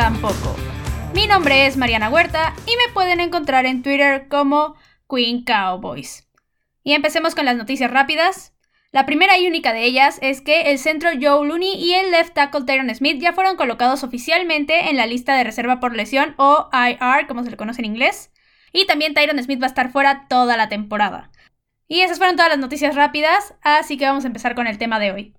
tampoco. Mi nombre es Mariana Huerta y me pueden encontrar en Twitter como Queen Cowboys. Y empecemos con las noticias rápidas. La primera y única de ellas es que el centro Joe Looney y el left tackle Tyron Smith ya fueron colocados oficialmente en la lista de reserva por lesión o IR, como se le conoce en inglés. Y también Tyron Smith va a estar fuera toda la temporada. Y esas fueron todas las noticias rápidas, así que vamos a empezar con el tema de hoy.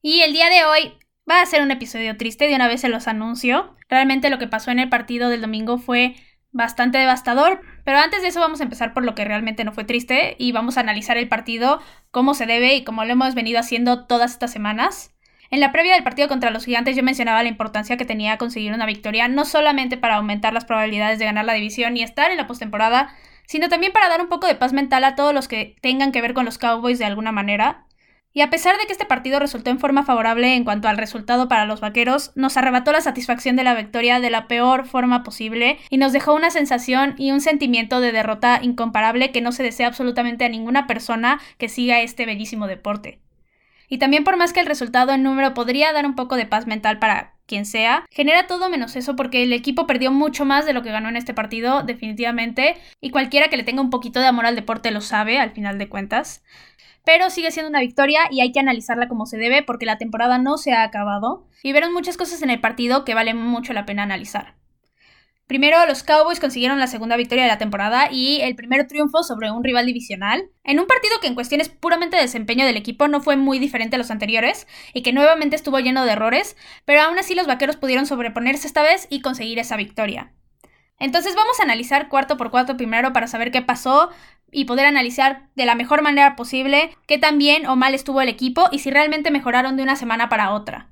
Y el día de hoy va a ser un episodio triste, de una vez se los anuncio. Realmente lo que pasó en el partido del domingo fue bastante devastador, pero antes de eso vamos a empezar por lo que realmente no fue triste y vamos a analizar el partido como se debe y como lo hemos venido haciendo todas estas semanas. En la previa del partido contra los gigantes yo mencionaba la importancia que tenía conseguir una victoria, no solamente para aumentar las probabilidades de ganar la división y estar en la postemporada, sino también para dar un poco de paz mental a todos los que tengan que ver con los Cowboys de alguna manera. Y a pesar de que este partido resultó en forma favorable en cuanto al resultado para los vaqueros, nos arrebató la satisfacción de la victoria de la peor forma posible y nos dejó una sensación y un sentimiento de derrota incomparable que no se desea absolutamente a ninguna persona que siga este bellísimo deporte. Y también por más que el resultado en número podría dar un poco de paz mental para quien sea, genera todo menos eso porque el equipo perdió mucho más de lo que ganó en este partido, definitivamente, y cualquiera que le tenga un poquito de amor al deporte lo sabe, al final de cuentas. Pero sigue siendo una victoria y hay que analizarla como se debe porque la temporada no se ha acabado y vieron muchas cosas en el partido que vale mucho la pena analizar. Primero, los Cowboys consiguieron la segunda victoria de la temporada y el primer triunfo sobre un rival divisional, en un partido que en cuestiones puramente de desempeño del equipo no fue muy diferente a los anteriores y que nuevamente estuvo lleno de errores, pero aún así los vaqueros pudieron sobreponerse esta vez y conseguir esa victoria. Entonces vamos a analizar cuarto por cuarto primero para saber qué pasó y poder analizar de la mejor manera posible qué tan bien o mal estuvo el equipo y si realmente mejoraron de una semana para otra.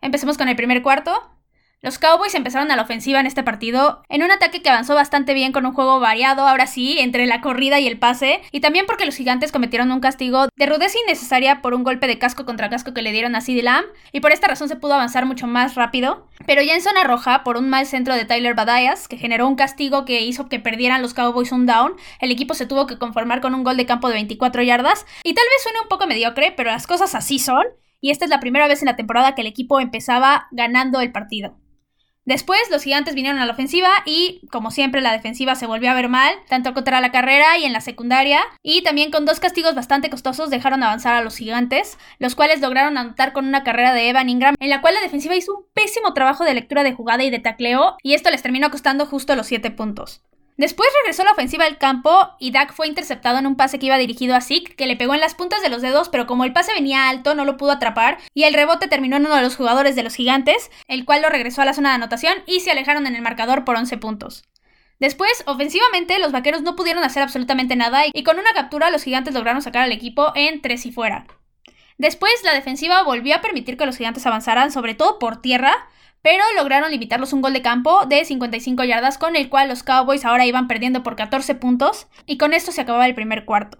Empecemos con el primer cuarto. Los Cowboys empezaron a la ofensiva en este partido, en un ataque que avanzó bastante bien con un juego variado, ahora sí, entre la corrida y el pase, y también porque los gigantes cometieron un castigo de rudeza innecesaria por un golpe de casco contra casco que le dieron a CeeDee Lamb, y por esta razón se pudo avanzar mucho más rápido. Pero ya en zona roja, por un mal centro de Tyler Badayas, que generó un castigo que hizo que perdieran los Cowboys un down, el equipo se tuvo que conformar con un gol de campo de 24 yardas, y tal vez suene un poco mediocre, pero las cosas así son, y esta es la primera vez en la temporada que el equipo empezaba ganando el partido. Después los gigantes vinieron a la ofensiva y, como siempre, la defensiva se volvió a ver mal, tanto contra la carrera y en la secundaria, y también con dos castigos bastante costosos dejaron avanzar a los gigantes, los cuales lograron anotar con una carrera de Evan Ingram, en la cual la defensiva hizo un pésimo trabajo de lectura de jugada y de tacleo, y esto les terminó costando justo los 7 puntos. Después regresó la ofensiva al campo y Dak fue interceptado en un pase que iba dirigido a Zeke, que le pegó en las puntas de los dedos, pero como el pase venía alto no lo pudo atrapar y el rebote terminó en uno de los jugadores de los gigantes, el cual lo regresó a la zona de anotación y se alejaron en el marcador por 11 puntos. Después, ofensivamente, los vaqueros no pudieron hacer absolutamente nada y con una captura los gigantes lograron sacar al equipo en 3 y fuera. Después, la defensiva volvió a permitir que los gigantes avanzaran, sobre todo por tierra, pero lograron limitarlos un gol de campo de 55 yardas con el cual los Cowboys ahora iban perdiendo por 14 puntos y con esto se acababa el primer cuarto.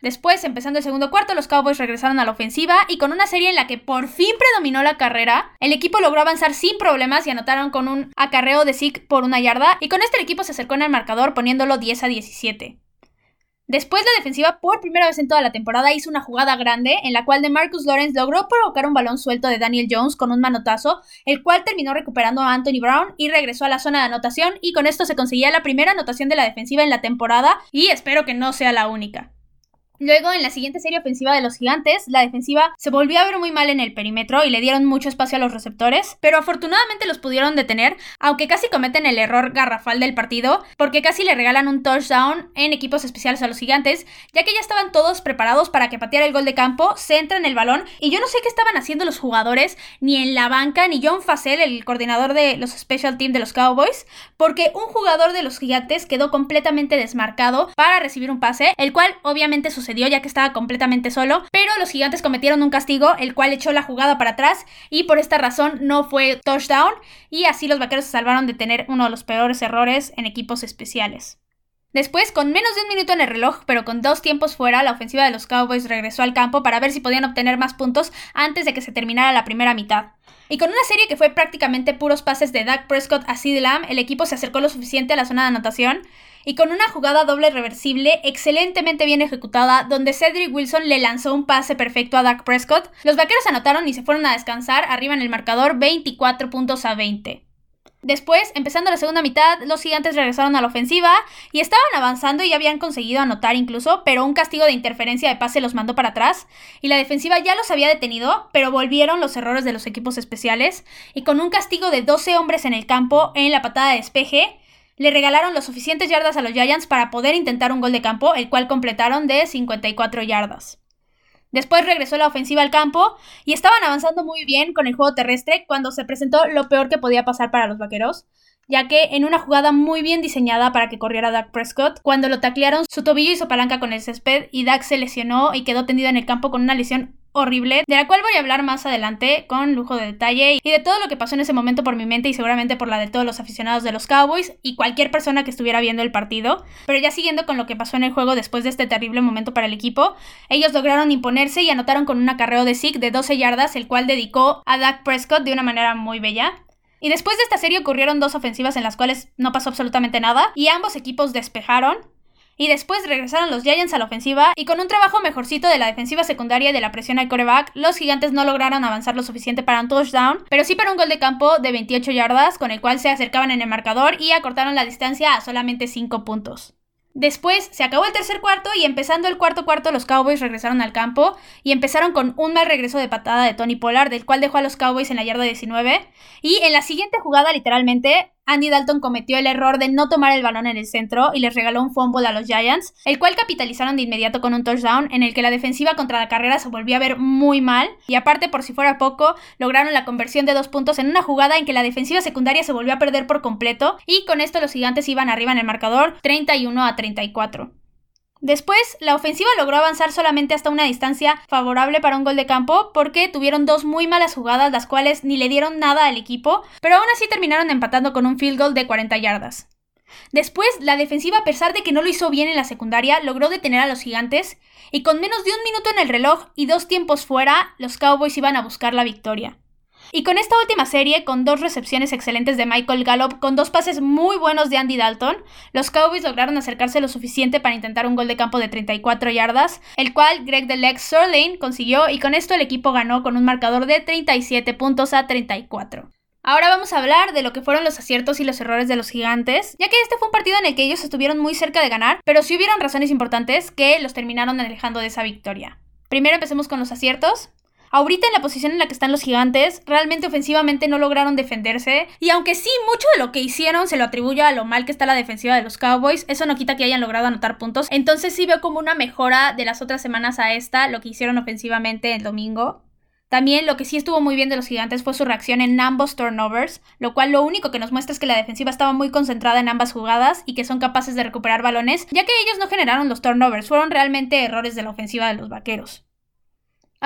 Después, empezando el segundo cuarto, los Cowboys regresaron a la ofensiva y con una serie en la que por fin predominó la carrera, el equipo logró avanzar sin problemas y anotaron con un acarreo de Zeke por una yarda y con este el equipo se acercó en el marcador poniéndolo 10 a 17. Después la defensiva por primera vez en toda la temporada hizo una jugada grande en la cual de Marcus Lawrence logró provocar un balón suelto de Daniel Jones con un manotazo, el cual terminó recuperando a Anthony Brown y regresó a la zona de anotación y con esto se conseguía la primera anotación de la defensiva en la temporada y espero que no sea la única. Luego, en la siguiente serie ofensiva de los gigantes, la defensiva se volvió a ver muy mal en el perímetro y le dieron mucho espacio a los receptores, pero afortunadamente los pudieron detener, aunque casi cometen el error garrafal del partido, porque casi le regalan un touchdown en equipos especiales a los gigantes, ya que ya estaban todos preparados para que pateara el gol de campo, se entra en el balón, y yo no sé qué estaban haciendo los jugadores, ni en la banca, ni John Facel, el coordinador de los Special Team de los Cowboys, porque un jugador de los gigantes quedó completamente desmarcado para recibir un pase, el cual obviamente sus ya que estaba completamente solo, pero los gigantes cometieron un castigo, el cual echó la jugada para atrás y por esta razón no fue touchdown y así los vaqueros se salvaron de tener uno de los peores errores en equipos especiales. Después, con menos de un minuto en el reloj, pero con dos tiempos fuera, la ofensiva de los Cowboys regresó al campo para ver si podían obtener más puntos antes de que se terminara la primera mitad. Y con una serie que fue prácticamente puros pases de Dak Prescott a CeeDee Lamb, el equipo se acercó lo suficiente a la zona de anotación y con una jugada doble reversible excelentemente bien ejecutada, donde Cedric Wilson le lanzó un pase perfecto a Dak Prescott, los vaqueros anotaron y se fueron a descansar arriba en el marcador 24 puntos a 20. Después, empezando la segunda mitad, los gigantes regresaron a la ofensiva y estaban avanzando y habían conseguido anotar incluso, pero un castigo de interferencia de pase los mandó para atrás y la defensiva ya los había detenido, pero volvieron los errores de los equipos especiales y con un castigo de 12 hombres en el campo en la patada de despeje, le regalaron los suficientes yardas a los Giants para poder intentar un gol de campo, el cual completaron de 54 yardas. Después regresó la ofensiva al campo y estaban avanzando muy bien con el juego terrestre cuando se presentó lo peor que podía pasar para los vaqueros, ya que en una jugada muy bien diseñada para que corriera Dak Prescott, cuando lo taclearon, su tobillo hizo palanca con el césped y Dak se lesionó y quedó tendido en el campo con una lesión horrible, de la cual voy a hablar más adelante con lujo de detalle y de todo lo que pasó en ese momento por mi mente y seguramente por la de todos los aficionados de los Cowboys y cualquier persona que estuviera viendo el partido. Pero ya siguiendo con lo que pasó en el juego después de este terrible momento para el equipo, ellos lograron imponerse y anotaron con un acarreo de Zeke de 12 yardas, el cual dedicó a Dak Prescott de una manera muy bella. Y después de esta serie ocurrieron dos ofensivas en las cuales no pasó absolutamente nada y ambos equipos despejaron y después regresaron los Giants a la ofensiva y con un trabajo mejorcito de la defensiva secundaria y de la presión al coreback, los gigantes no lograron avanzar lo suficiente para un touchdown, pero sí para un gol de campo de 28 yardas, con el cual se acercaban en el marcador y acortaron la distancia a solamente 5 puntos. Después se acabó el tercer cuarto y empezando el cuarto cuarto los Cowboys regresaron al campo y empezaron con un mal regreso de patada de Tony Pollard, del cual dejó a los Cowboys en la yarda 19. Y en la siguiente jugada, literalmente, Andy Dalton cometió el error de no tomar el balón en el centro y les regaló un fumble a los Giants, el cual capitalizaron de inmediato con un touchdown en el que la defensiva contra la carrera se volvió a ver muy mal y aparte por si fuera poco lograron la conversión de dos puntos en una jugada en que la defensiva secundaria se volvió a perder por completo y con esto los gigantes iban arriba en el marcador 31 a 34. Después, la ofensiva logró avanzar solamente hasta una distancia favorable para un gol de campo porque tuvieron dos muy malas jugadas las cuales ni le dieron nada al equipo, pero aún así terminaron empatando con un field goal de 40 yardas. Después, la defensiva, a pesar de que no lo hizo bien en la secundaria, logró detener a los gigantes y con menos de un minuto en el reloj y dos tiempos fuera, los Cowboys iban a buscar la victoria. Y con esta última serie, con dos recepciones excelentes de Michael Gallup, con dos pases muy buenos de Andy Dalton, los Cowboys lograron acercarse lo suficiente para intentar un gol de campo de 34 yardas, el cual Greg Lex Surlane consiguió y con esto el equipo ganó con un marcador de 37 puntos a 34. Ahora vamos a hablar de lo que fueron los aciertos y los errores de los gigantes, ya que este fue un partido en el que ellos estuvieron muy cerca de ganar, pero sí hubieron razones importantes que los terminaron alejando de esa victoria. Primero empecemos con los aciertos. Ahorita en la posición en la que están los gigantes, realmente ofensivamente no lograron defenderse. Y aunque sí, mucho de lo que hicieron se lo atribuyo a lo mal que está la defensiva de los Cowboys, eso no quita que hayan logrado anotar puntos. Entonces sí veo como una mejora de las otras semanas a esta, lo que hicieron ofensivamente el domingo. También lo que sí estuvo muy bien de los gigantes fue su reacción en ambos turnovers, lo cual lo único que nos muestra es que la defensiva estaba muy concentrada en ambas jugadas y que son capaces de recuperar balones, ya que ellos no generaron los turnovers, fueron realmente errores de la ofensiva de los vaqueros.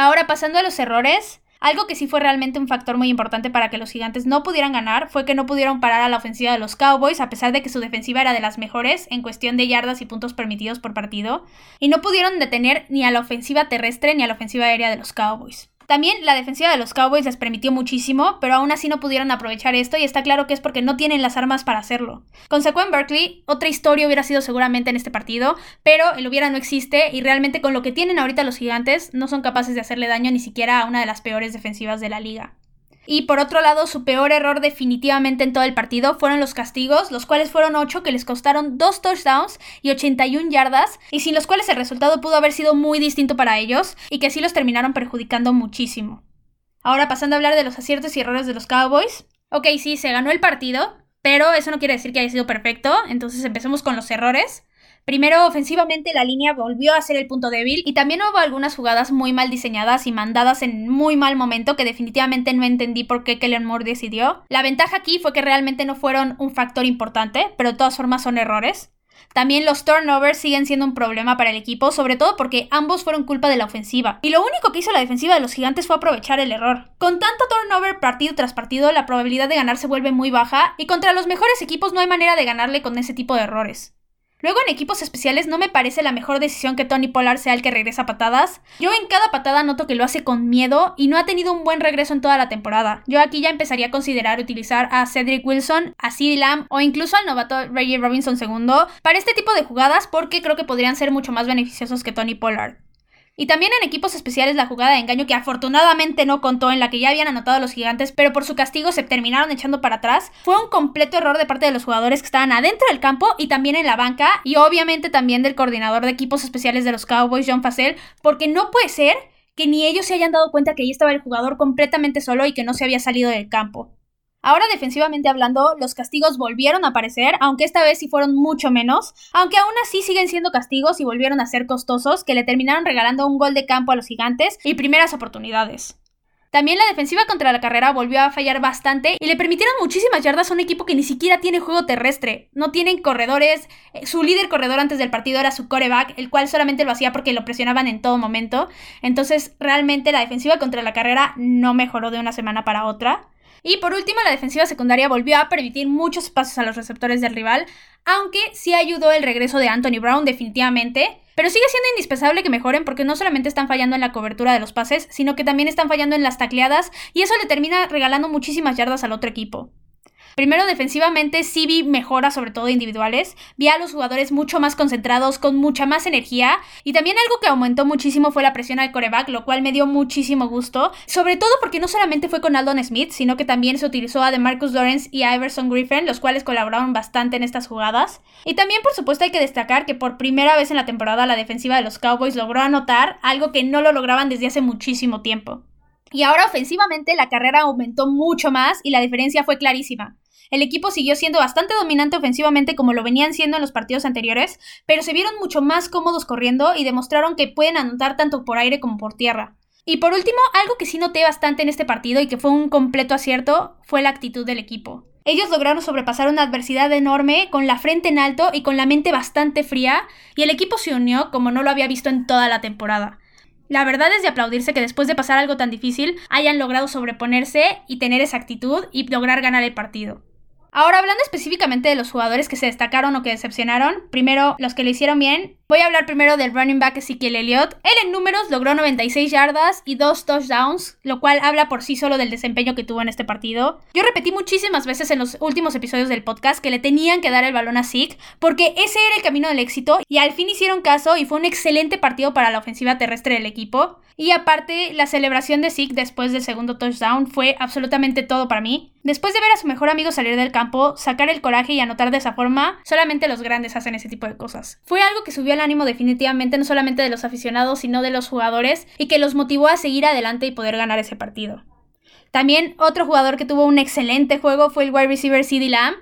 Ahora pasando a los errores, algo que sí fue realmente un factor muy importante para que los gigantes no pudieran ganar fue que no pudieron parar a la ofensiva de los Cowboys a pesar de que su defensiva era de las mejores en cuestión de yardas y puntos permitidos por partido, y no pudieron detener ni a la ofensiva terrestre ni a la ofensiva aérea de los Cowboys. También la defensiva de los Cowboys les permitió muchísimo, pero aún así no pudieron aprovechar esto y está claro que es porque no tienen las armas para hacerlo. Con Berkeley, otra historia hubiera sido seguramente en este partido, pero el hubiera no existe y realmente con lo que tienen ahorita los gigantes no son capaces de hacerle daño ni siquiera a una de las peores defensivas de la liga. Y por otro lado, su peor error definitivamente en todo el partido fueron los castigos, los cuales fueron 8 que les costaron 2 touchdowns y 81 yardas, y sin los cuales el resultado pudo haber sido muy distinto para ellos, y que sí los terminaron perjudicando muchísimo. Ahora pasando a hablar de los aciertos y errores de los Cowboys. Ok, sí, se ganó el partido, pero eso no quiere decir que haya sido perfecto, entonces empecemos con los errores. Primero, ofensivamente, la línea volvió a ser el punto débil y también hubo algunas jugadas muy mal diseñadas y mandadas en muy mal momento que definitivamente no entendí por qué Kellen Moore decidió. La ventaja aquí fue que realmente no fueron un factor importante, pero de todas formas son errores. También los turnovers siguen siendo un problema para el equipo, sobre todo porque ambos fueron culpa de la ofensiva. Y lo único que hizo la defensiva de los gigantes fue aprovechar el error. Con tanto turnover partido tras partido, la probabilidad de ganar se vuelve muy baja y contra los mejores equipos no hay manera de ganarle con ese tipo de errores. Luego en equipos especiales no me parece la mejor decisión que Tony Pollard sea el que regresa patadas. Yo en cada patada noto que lo hace con miedo y no ha tenido un buen regreso en toda la temporada. Yo aquí ya empezaría a considerar utilizar a Cedric Wilson, a CeeDee Lamb o incluso al novato Reggie Robinson II para este tipo de jugadas porque creo que podrían ser mucho más beneficiosos que Tony Pollard. Y también en equipos especiales la jugada de engaño que afortunadamente no contó, en la que ya habían anotado los gigantes, pero por su castigo se terminaron echando para atrás, fue un completo error de parte de los jugadores que estaban adentro del campo y también en la banca, y obviamente también del coordinador de equipos especiales de los Cowboys, John Facel, porque no puede ser que ni ellos se hayan dado cuenta que ahí estaba el jugador completamente solo y que no se había salido del campo. Ahora defensivamente hablando, los castigos volvieron a aparecer, aunque esta vez sí fueron mucho menos, aunque aún así siguen siendo castigos y volvieron a ser costosos, que le terminaron regalando un gol de campo a los gigantes y primeras oportunidades. También la defensiva contra la carrera volvió a fallar bastante y le permitieron muchísimas yardas a un equipo que ni siquiera tiene juego terrestre. No tienen corredores. Eh, su líder corredor antes del partido era su coreback, el cual solamente lo hacía porque lo presionaban en todo momento. Entonces, realmente la defensiva contra la carrera no mejoró de una semana para otra. Y por último, la defensiva secundaria volvió a permitir muchos pasos a los receptores del rival, aunque sí ayudó el regreso de Anthony Brown definitivamente. Pero sigue siendo indispensable que mejoren porque no solamente están fallando en la cobertura de los pases, sino que también están fallando en las tacleadas y eso le termina regalando muchísimas yardas al otro equipo. Primero, defensivamente, sí vi mejoras, sobre todo individuales. Vi a los jugadores mucho más concentrados, con mucha más energía. Y también algo que aumentó muchísimo fue la presión al coreback, lo cual me dio muchísimo gusto. Sobre todo porque no solamente fue con Aldon Smith, sino que también se utilizó a DeMarcus Lawrence y a Iverson Griffin, los cuales colaboraron bastante en estas jugadas. Y también, por supuesto, hay que destacar que por primera vez en la temporada la defensiva de los Cowboys logró anotar algo que no lo lograban desde hace muchísimo tiempo. Y ahora ofensivamente la carrera aumentó mucho más y la diferencia fue clarísima. El equipo siguió siendo bastante dominante ofensivamente como lo venían siendo en los partidos anteriores, pero se vieron mucho más cómodos corriendo y demostraron que pueden anotar tanto por aire como por tierra. Y por último, algo que sí noté bastante en este partido y que fue un completo acierto fue la actitud del equipo. Ellos lograron sobrepasar una adversidad enorme con la frente en alto y con la mente bastante fría, y el equipo se unió como no lo había visto en toda la temporada. La verdad es de aplaudirse que después de pasar algo tan difícil hayan logrado sobreponerse y tener esa actitud y lograr ganar el partido. Ahora, hablando específicamente de los jugadores que se destacaron o que decepcionaron, primero los que le hicieron bien, voy a hablar primero del running back Ezekiel Elliott. Él en números logró 96 yardas y 2 touchdowns, lo cual habla por sí solo del desempeño que tuvo en este partido. Yo repetí muchísimas veces en los últimos episodios del podcast que le tenían que dar el balón a Zeke, porque ese era el camino del éxito y al fin hicieron caso y fue un excelente partido para la ofensiva terrestre del equipo. Y aparte, la celebración de Zeke después del segundo touchdown fue absolutamente todo para mí. Después de ver a su mejor amigo salir del campo, sacar el coraje y anotar de esa forma, solamente los grandes hacen ese tipo de cosas. Fue algo que subió el ánimo definitivamente no solamente de los aficionados, sino de los jugadores y que los motivó a seguir adelante y poder ganar ese partido. También otro jugador que tuvo un excelente juego fue el wide receiver CeeDee Lamb,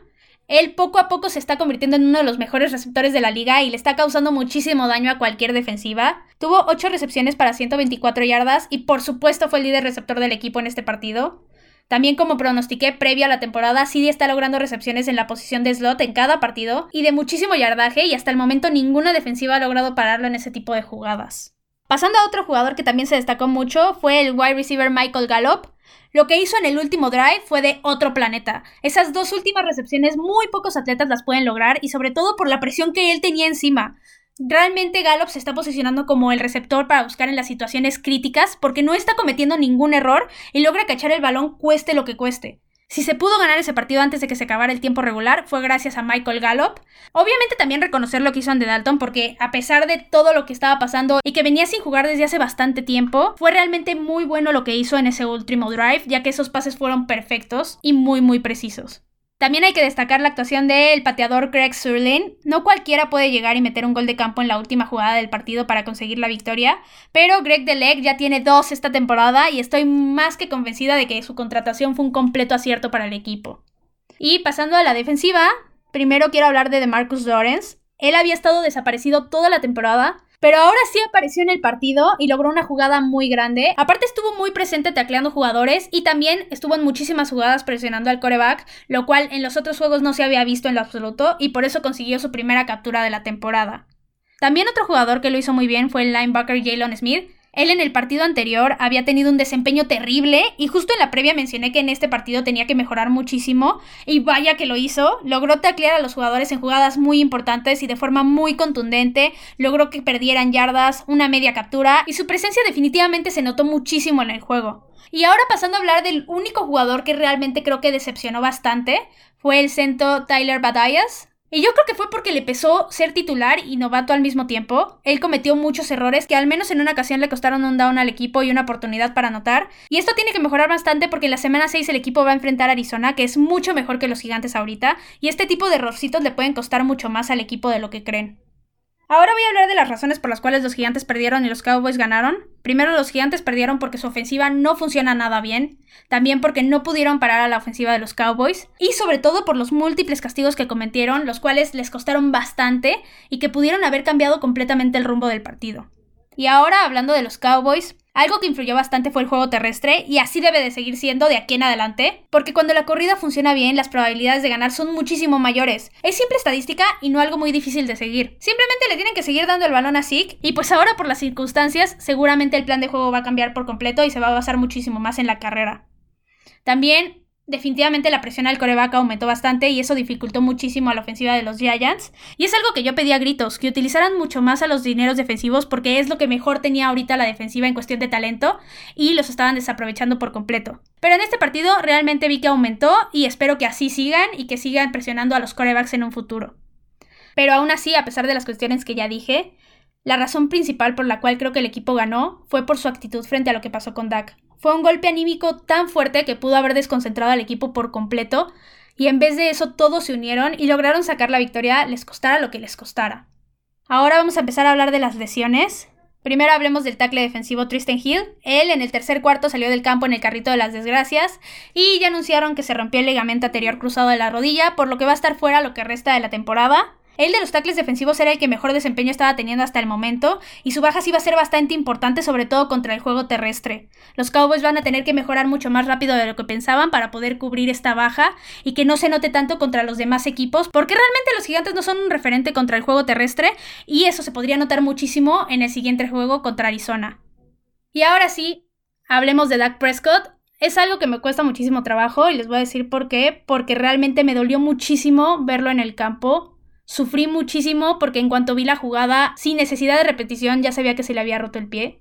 él poco a poco se está convirtiendo en uno de los mejores receptores de la liga y le está causando muchísimo daño a cualquier defensiva. Tuvo 8 recepciones para 124 yardas y por supuesto fue el líder receptor del equipo en este partido. También como pronostiqué previo a la temporada, CD está logrando recepciones en la posición de slot en cada partido y de muchísimo yardaje y hasta el momento ninguna defensiva ha logrado pararlo en ese tipo de jugadas. Pasando a otro jugador que también se destacó mucho fue el wide receiver Michael Gallup. Lo que hizo en el último drive fue de otro planeta. Esas dos últimas recepciones muy pocos atletas las pueden lograr y sobre todo por la presión que él tenía encima. Realmente Gallup se está posicionando como el receptor para buscar en las situaciones críticas porque no está cometiendo ningún error y logra cachar el balón cueste lo que cueste. Si se pudo ganar ese partido antes de que se acabara el tiempo regular, fue gracias a Michael Gallup. Obviamente también reconocer lo que hizo Andy Dalton, porque a pesar de todo lo que estaba pasando y que venía sin jugar desde hace bastante tiempo, fue realmente muy bueno lo que hizo en ese último drive, ya que esos pases fueron perfectos y muy muy precisos. También hay que destacar la actuación del pateador Greg Surlin. No cualquiera puede llegar y meter un gol de campo en la última jugada del partido para conseguir la victoria, pero Greg Deleg ya tiene dos esta temporada y estoy más que convencida de que su contratación fue un completo acierto para el equipo. Y pasando a la defensiva, primero quiero hablar de DeMarcus Lawrence. Él había estado desaparecido toda la temporada, pero ahora sí apareció en el partido y logró una jugada muy grande. Aparte estuvo muy presente tacleando jugadores y también estuvo en muchísimas jugadas presionando al coreback, lo cual en los otros juegos no se había visto en lo absoluto y por eso consiguió su primera captura de la temporada. También otro jugador que lo hizo muy bien fue el linebacker Jalen Smith. Él en el partido anterior había tenido un desempeño terrible y justo en la previa mencioné que en este partido tenía que mejorar muchísimo y vaya que lo hizo, logró taclear a los jugadores en jugadas muy importantes y de forma muy contundente, logró que perdieran yardas, una media captura y su presencia definitivamente se notó muchísimo en el juego. Y ahora pasando a hablar del único jugador que realmente creo que decepcionó bastante, fue el centro Tyler Badayas. Y yo creo que fue porque le pesó ser titular y novato al mismo tiempo. Él cometió muchos errores que al menos en una ocasión le costaron un down al equipo y una oportunidad para anotar. Y esto tiene que mejorar bastante porque en la semana 6 el equipo va a enfrentar a Arizona, que es mucho mejor que los gigantes ahorita. Y este tipo de errorcitos le pueden costar mucho más al equipo de lo que creen. Ahora voy a hablar de las razones por las cuales los gigantes perdieron y los Cowboys ganaron. Primero, los gigantes perdieron porque su ofensiva no funciona nada bien. También porque no pudieron parar a la ofensiva de los Cowboys. Y sobre todo por los múltiples castigos que cometieron, los cuales les costaron bastante y que pudieron haber cambiado completamente el rumbo del partido. Y ahora, hablando de los Cowboys, algo que influyó bastante fue el juego terrestre y así debe de seguir siendo de aquí en adelante, porque cuando la corrida funciona bien, las probabilidades de ganar son muchísimo mayores. Es simple estadística y no algo muy difícil de seguir. Simplemente le tienen que seguir dando el balón a Zeke y pues ahora por las circunstancias, seguramente el plan de juego va a cambiar por completo y se va a basar muchísimo más en la carrera. También definitivamente la presión al coreback aumentó bastante y eso dificultó muchísimo a la ofensiva de los Giants. Y es algo que yo pedí a gritos, que utilizaran mucho más a los dineros defensivos porque es lo que mejor tenía ahorita la defensiva en cuestión de talento y los estaban desaprovechando por completo. Pero en este partido realmente vi que aumentó y espero que así sigan y que sigan presionando a los corebacks en un futuro. Pero aún así, a pesar de las cuestiones que ya dije, la razón principal por la cual creo que el equipo ganó fue por su actitud frente a lo que pasó con Dak. Fue un golpe anímico tan fuerte que pudo haber desconcentrado al equipo por completo, y en vez de eso todos se unieron y lograron sacar la victoria, les costara lo que les costara. Ahora vamos a empezar a hablar de las lesiones. Primero hablemos del tackle defensivo Tristan Hill. Él en el tercer cuarto salió del campo en el carrito de las desgracias y ya anunciaron que se rompió el ligamento anterior cruzado de la rodilla, por lo que va a estar fuera lo que resta de la temporada. El de los tackles defensivos era el que mejor desempeño estaba teniendo hasta el momento, y su baja sí va a ser bastante importante, sobre todo contra el juego terrestre. Los Cowboys van a tener que mejorar mucho más rápido de lo que pensaban para poder cubrir esta baja y que no se note tanto contra los demás equipos, porque realmente los gigantes no son un referente contra el juego terrestre, y eso se podría notar muchísimo en el siguiente juego contra Arizona. Y ahora sí, hablemos de Dak Prescott. Es algo que me cuesta muchísimo trabajo y les voy a decir por qué, porque realmente me dolió muchísimo verlo en el campo Sufrí muchísimo porque en cuanto vi la jugada, sin necesidad de repetición, ya sabía que se le había roto el pie.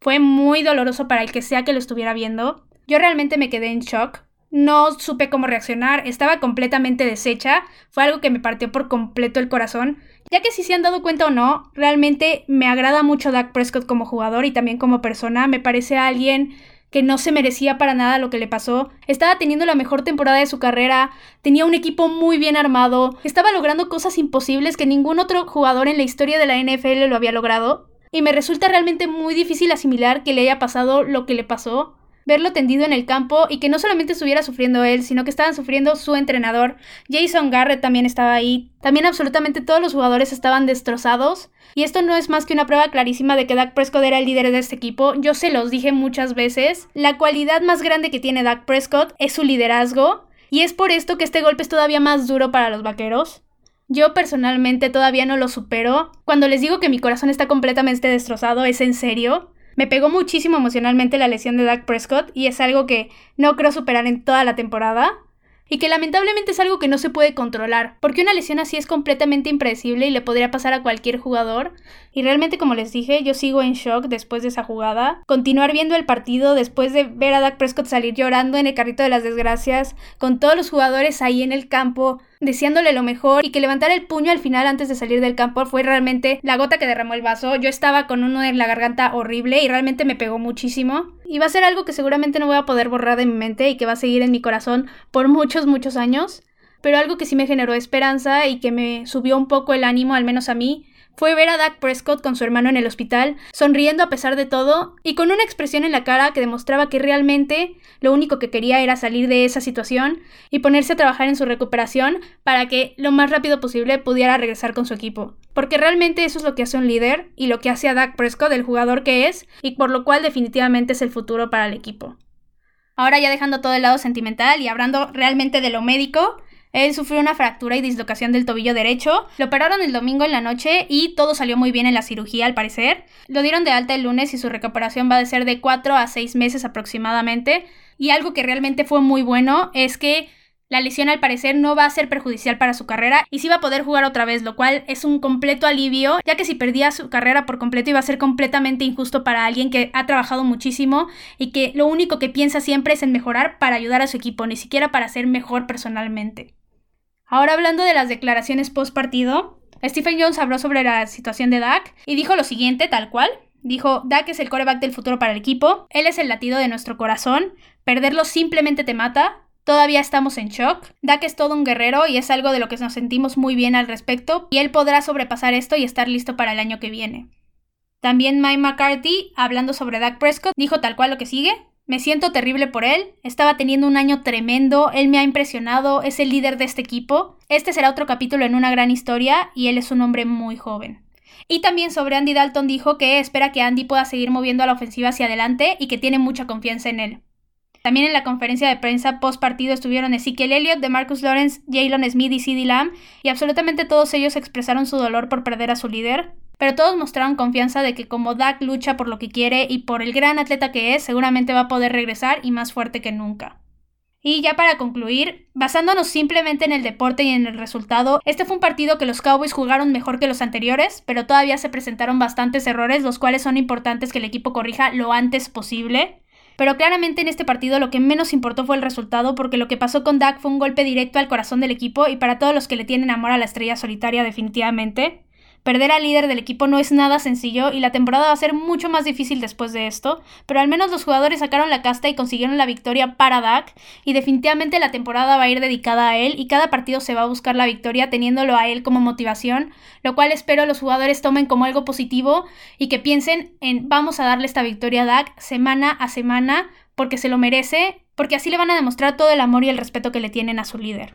Fue muy doloroso para el que sea que lo estuviera viendo. Yo realmente me quedé en shock. No supe cómo reaccionar, estaba completamente deshecha. Fue algo que me partió por completo el corazón. Ya que si se han dado cuenta o no, realmente me agrada mucho Dak Prescott como jugador y también como persona. Me parece alguien que no se merecía para nada lo que le pasó. Estaba teniendo la mejor temporada de su carrera, tenía un equipo muy bien armado, estaba logrando cosas imposibles que ningún otro jugador en la historia de la NFL lo había logrado. Y me resulta realmente muy difícil asimilar que le haya pasado lo que le pasó verlo tendido en el campo y que no solamente estuviera sufriendo él, sino que estaban sufriendo su entrenador. Jason Garrett también estaba ahí. También absolutamente todos los jugadores estaban destrozados. Y esto no es más que una prueba clarísima de que Dak Prescott era el líder de este equipo. Yo se los dije muchas veces. La cualidad más grande que tiene Dak Prescott es su liderazgo. Y es por esto que este golpe es todavía más duro para los vaqueros. Yo personalmente todavía no lo supero. Cuando les digo que mi corazón está completamente destrozado, es en serio. Me pegó muchísimo emocionalmente la lesión de Dak Prescott y es algo que no creo superar en toda la temporada. Y que lamentablemente es algo que no se puede controlar, porque una lesión así es completamente impredecible y le podría pasar a cualquier jugador. Y realmente, como les dije, yo sigo en shock después de esa jugada. Continuar viendo el partido después de ver a Dak Prescott salir llorando en el carrito de las desgracias, con todos los jugadores ahí en el campo, deseándole lo mejor y que levantar el puño al final antes de salir del campo fue realmente la gota que derramó el vaso. Yo estaba con uno en la garganta horrible y realmente me pegó muchísimo. Y va a ser algo que seguramente no voy a poder borrar de mi mente y que va a seguir en mi corazón por muchos, muchos años. Pero algo que sí me generó esperanza y que me subió un poco el ánimo, al menos a mí, fue ver a Dak Prescott con su hermano en el hospital, sonriendo a pesar de todo y con una expresión en la cara que demostraba que realmente lo único que quería era salir de esa situación y ponerse a trabajar en su recuperación para que lo más rápido posible pudiera regresar con su equipo. Porque realmente eso es lo que hace un líder y lo que hace a Dak Prescott el jugador que es y por lo cual definitivamente es el futuro para el equipo. Ahora ya dejando todo el lado sentimental y hablando realmente de lo médico, Él sufrió una fractura y dislocación del tobillo derecho. Lo operaron el domingo en la noche y todo salió muy bien en la cirugía al parecer. Lo dieron de alta el lunes y su recuperación va a ser de 4 a 6 meses aproximadamente. Y algo que realmente fue muy bueno es que la lesión al parecer no va a ser perjudicial para su carrera y sí va a poder jugar otra vez, lo cual es un completo alivio, ya que si perdía su carrera por completo iba a ser completamente injusto para alguien que ha trabajado muchísimo y que lo único que piensa siempre es en mejorar para ayudar a su equipo, ni siquiera para ser mejor personalmente. Ahora hablando de las declaraciones post partido, Stephen Jones habló sobre la situación de Dak y dijo lo siguiente, tal cual. Dijo, Dak es el coreback del futuro para el equipo, él es el latido de nuestro corazón, perderlo simplemente te mata, Todavía estamos en shock. Dak es todo un guerrero y es algo de lo que nos sentimos muy bien al respecto, y él podrá sobrepasar esto y estar listo para el año que viene. También Mike McCarthy, hablando sobre Dak Prescott, dijo tal cual lo que sigue. Me siento terrible por él, estaba teniendo un año tremendo, él me ha impresionado, es el líder de este equipo. Este será otro capítulo en una gran historia y él es un hombre muy joven. Y también sobre Andy Dalton dijo que espera que Andy pueda seguir moviendo a la ofensiva hacia adelante y que tiene mucha confianza en él. También en la conferencia de prensa post partido estuvieron Ezekiel Elliott, DeMarcus Lawrence, Jalen Smith y CeeDee Lamb, y absolutamente todos ellos expresaron su dolor por perder a su líder, pero todos mostraron confianza de que como Dak lucha por lo que quiere y por el gran atleta que es, seguramente va a poder regresar y más fuerte que nunca. Y ya para concluir, basándonos simplemente en el deporte y en el resultado, este fue un partido que los Cowboys jugaron mejor que los anteriores, pero todavía se presentaron bastantes errores, los cuales son importantes que el equipo corrija lo antes posible. Pero claramente en este partido lo que menos importó fue el resultado porque lo que pasó con Dak fue un golpe directo al corazón del equipo y para todos los que le tienen amor a la estrella solitaria definitivamente. Perder al líder del equipo no es nada sencillo y la temporada va a ser mucho más difícil después de esto, pero al menos los jugadores sacaron la casta y consiguieron la victoria para Dak y definitivamente la temporada va a ir dedicada a él y cada partido se va a buscar la victoria teniéndolo a él como motivación, lo cual espero los jugadores tomen como algo positivo y que piensen en vamos a darle esta victoria a Dak semana a semana porque se lo merece, porque así le van a demostrar todo el amor y el respeto que le tienen a su líder.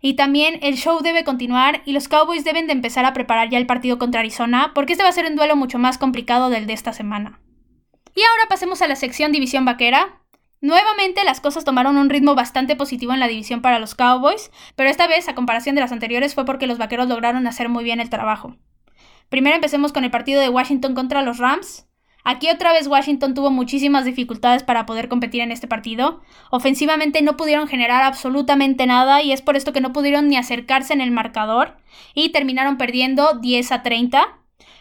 Y también el show debe continuar y los Cowboys deben de empezar a preparar ya el partido contra Arizona, porque este va a ser un duelo mucho más complicado del de esta semana. Y ahora pasemos a la sección División Vaquera. Nuevamente las cosas tomaron un ritmo bastante positivo en la división para los Cowboys, pero esta vez, a comparación de las anteriores, fue porque los Vaqueros lograron hacer muy bien el trabajo. Primero empecemos con el partido de Washington contra los Rams. Aquí otra vez Washington tuvo muchísimas dificultades para poder competir en este partido. Ofensivamente no pudieron generar absolutamente nada y es por esto que no pudieron ni acercarse en el marcador y terminaron perdiendo 10 a 30.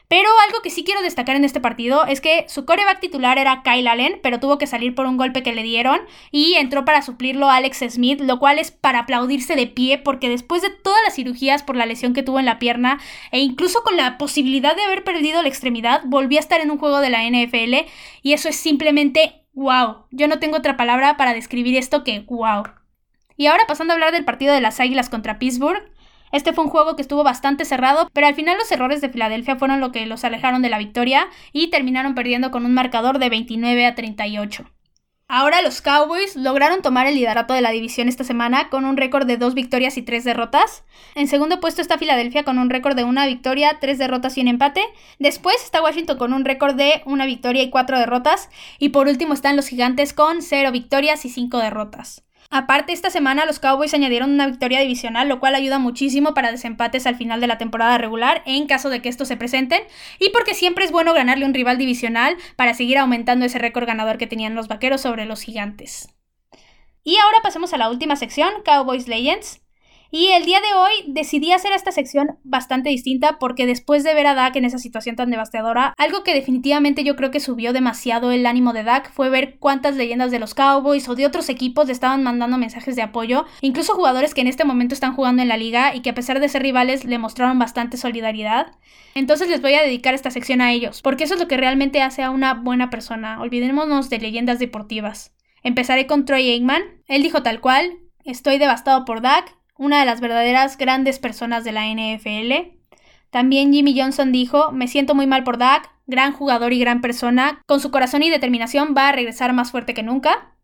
Pero algo que sí quiero destacar en este partido es que su coreback titular era Kyle Allen, pero tuvo que salir por un golpe que le dieron y entró para suplirlo Alex Smith, lo cual es para aplaudirse de pie porque después de todas las cirugías por la lesión que tuvo en la pierna e incluso con la posibilidad de haber perdido la extremidad, volvió a estar en un juego de la NFL y eso es simplemente wow. Yo no tengo otra palabra para describir esto que wow. Y ahora pasando a hablar del partido de las Águilas contra Pittsburgh, este fue un juego que estuvo bastante cerrado, pero al final los errores de Filadelfia fueron lo que los alejaron de la victoria y terminaron perdiendo con un marcador de 29 a 38. Ahora los Cowboys lograron tomar el liderato de la división esta semana con un récord de dos victorias y tres derrotas. En segundo puesto está Filadelfia con un récord de una victoria, tres derrotas y un empate. Después está Washington con un récord de una victoria y cuatro derrotas. Y por último están los Gigantes con cero victorias y cinco derrotas. Aparte, esta semana los Cowboys añadieron una victoria divisional, lo cual ayuda muchísimo para desempates al final de la temporada regular, en caso de que estos se presenten, y porque siempre es bueno ganarle un rival divisional para seguir aumentando ese récord ganador que tenían los vaqueros sobre los gigantes. Y ahora pasemos a la última sección, Cowboys Legends. Y el día de hoy decidí hacer esta sección bastante distinta porque después de ver a Dak en esa situación tan devastadora, algo que definitivamente yo creo que subió demasiado el ánimo de Dak fue ver cuántas leyendas de los Cowboys o de otros equipos le estaban mandando mensajes de apoyo, incluso jugadores que en este momento están jugando en la liga y que a pesar de ser rivales le mostraron bastante solidaridad. Entonces les voy a dedicar esta sección a ellos, porque eso es lo que realmente hace a una buena persona. Olvidémonos de leyendas deportivas. Empezaré con Troy Aikman. Él dijo tal cual, estoy devastado por Dak, una de las verdaderas grandes personas de la NFL. También Jimmy Johnson dijo, me siento muy mal por Dak, gran jugador y gran persona, con su corazón y determinación va a regresar más fuerte que nunca.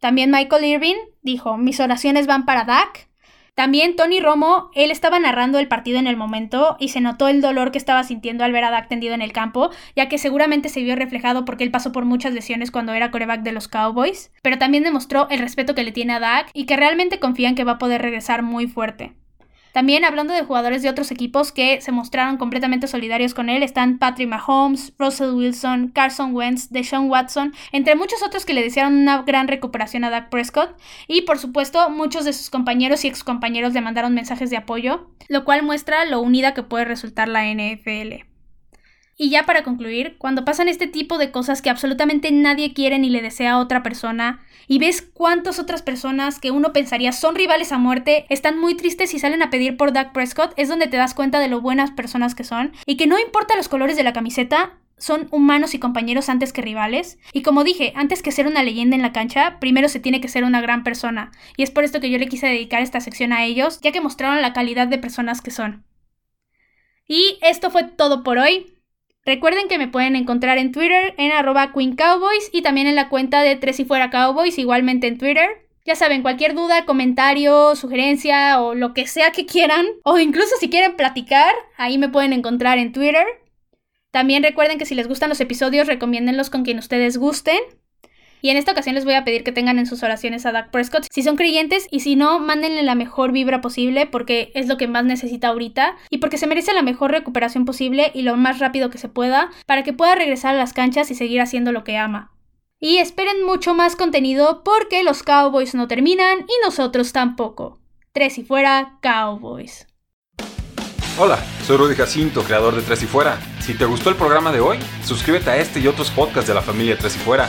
También Michael Irving dijo, mis oraciones van para Dak. También Tony Romo, él estaba narrando el partido en el momento y se notó el dolor que estaba sintiendo al ver a Dak tendido en el campo, ya que seguramente se vio reflejado porque él pasó por muchas lesiones cuando era coreback de los Cowboys, pero también demostró el respeto que le tiene a Dak y que realmente confían que va a poder regresar muy fuerte. También hablando de jugadores de otros equipos que se mostraron completamente solidarios con él, están Patrick Mahomes, Russell Wilson, Carson Wentz, Deshaun Watson, entre muchos otros que le desearon una gran recuperación a Dak Prescott. Y por supuesto, muchos de sus compañeros y excompañeros le mandaron mensajes de apoyo, lo cual muestra lo unida que puede resultar la NFL. Y ya para concluir, cuando pasan este tipo de cosas que absolutamente nadie quiere ni le desea a otra persona, y ves cuántas otras personas que uno pensaría son rivales a muerte, están muy tristes y salen a pedir por Doug Prescott, es donde te das cuenta de lo buenas personas que son, y que no importa los colores de la camiseta, son humanos y compañeros antes que rivales. Y como dije, antes que ser una leyenda en la cancha, primero se tiene que ser una gran persona. Y es por esto que yo le quise dedicar esta sección a ellos, ya que mostraron la calidad de personas que son. Y esto fue todo por hoy. Recuerden que me pueden encontrar en Twitter en arroba y también en la cuenta de Tres y Fuera Cowboys, igualmente en Twitter. Ya saben, cualquier duda, comentario, sugerencia o lo que sea que quieran, o incluso si quieren platicar, ahí me pueden encontrar en Twitter. También recuerden que si les gustan los episodios, recomiéndenlos con quien ustedes gusten. Y en esta ocasión les voy a pedir que tengan en sus oraciones a Dak Prescott si son creyentes y si no, mándenle la mejor vibra posible porque es lo que más necesita ahorita y porque se merece la mejor recuperación posible y lo más rápido que se pueda para que pueda regresar a las canchas y seguir haciendo lo que ama. Y esperen mucho más contenido porque los Cowboys no terminan y nosotros tampoco. Tres y fuera, Cowboys. Hola, soy Rudy Jacinto, creador de Tres y Fuera. Si te gustó el programa de hoy, suscríbete a este y otros podcasts de la familia Tres y Fuera.